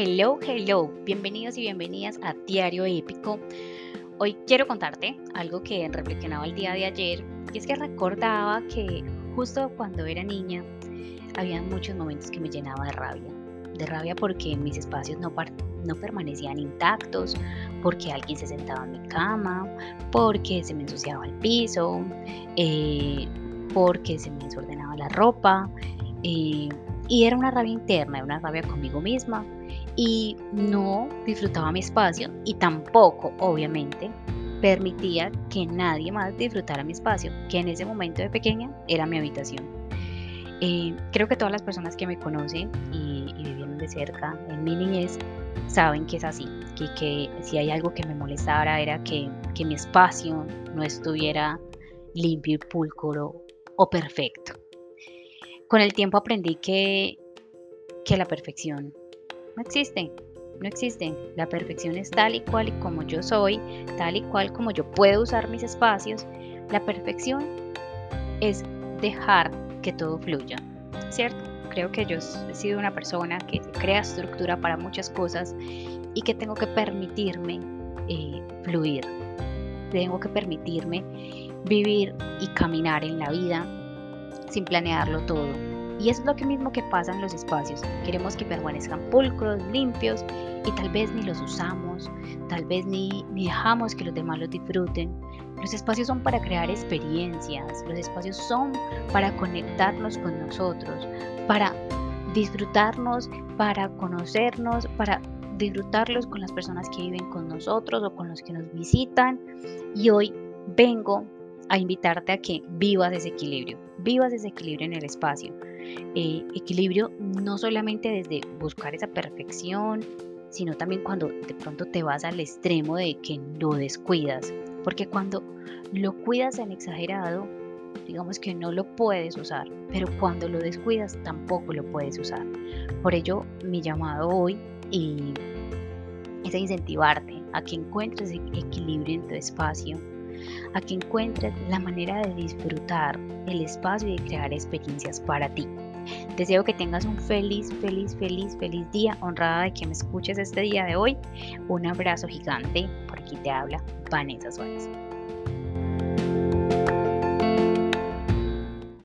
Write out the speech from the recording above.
Hello, hello, bienvenidos y bienvenidas a Diario Épico. Hoy quiero contarte algo que reflexionaba el día de ayer y es que recordaba que justo cuando era niña había muchos momentos que me llenaba de rabia. De rabia porque mis espacios no, no permanecían intactos, porque alguien se sentaba en mi cama, porque se me ensuciaba el piso, eh, porque se me desordenaba la ropa. Eh, y era una rabia interna, una rabia conmigo misma. Y no disfrutaba mi espacio y tampoco, obviamente, permitía que nadie más disfrutara mi espacio, que en ese momento de pequeña era mi habitación. Eh, creo que todas las personas que me conocen y, vivieron de cerca en mi niñez saben que es así, que, que si hay algo que me molestara era que, que mi espacio no estuviera limpio y pulcro o perfecto. Con el tiempo aprendí que, que la perfección no existe, no existe. La perfección es tal y cual y como yo soy, tal y cual como yo puedo usar mis espacios. La perfección es dejar que todo fluya, ¿cierto? Creo que yo he sido una persona que crea estructura para muchas cosas y que tengo que permitirme eh, fluir. Tengo que permitirme vivir y caminar en la vida sin planearlo todo. Y es lo que mismo que pasa en los espacios. Queremos que permanezcan pulcros, limpios y tal vez ni los usamos, tal vez ni, ni dejamos que los demás los disfruten. Los espacios son para crear experiencias, los espacios son para conectarnos con nosotros, para disfrutarnos, para conocernos, para disfrutarlos con las personas que viven con nosotros o con los que nos visitan. Y hoy vengo a invitarte a que vivas ese equilibrio, vivas ese equilibrio en el espacio. Eh, equilibrio no solamente desde buscar esa perfección, sino también cuando de pronto te vas al extremo de que lo descuidas, porque cuando lo cuidas en exagerado, digamos que no lo puedes usar, pero cuando lo descuidas tampoco lo puedes usar. Por ello, mi llamado hoy y es a incentivarte a que encuentres equilibrio en tu espacio, a que encuentres la manera de disfrutar el espacio y de crear experiencias para ti. Deseo que tengas un feliz, feliz, feliz, feliz día, honrada de que me escuches este día de hoy. Un abrazo gigante, por aquí te habla Vanessa Suárez.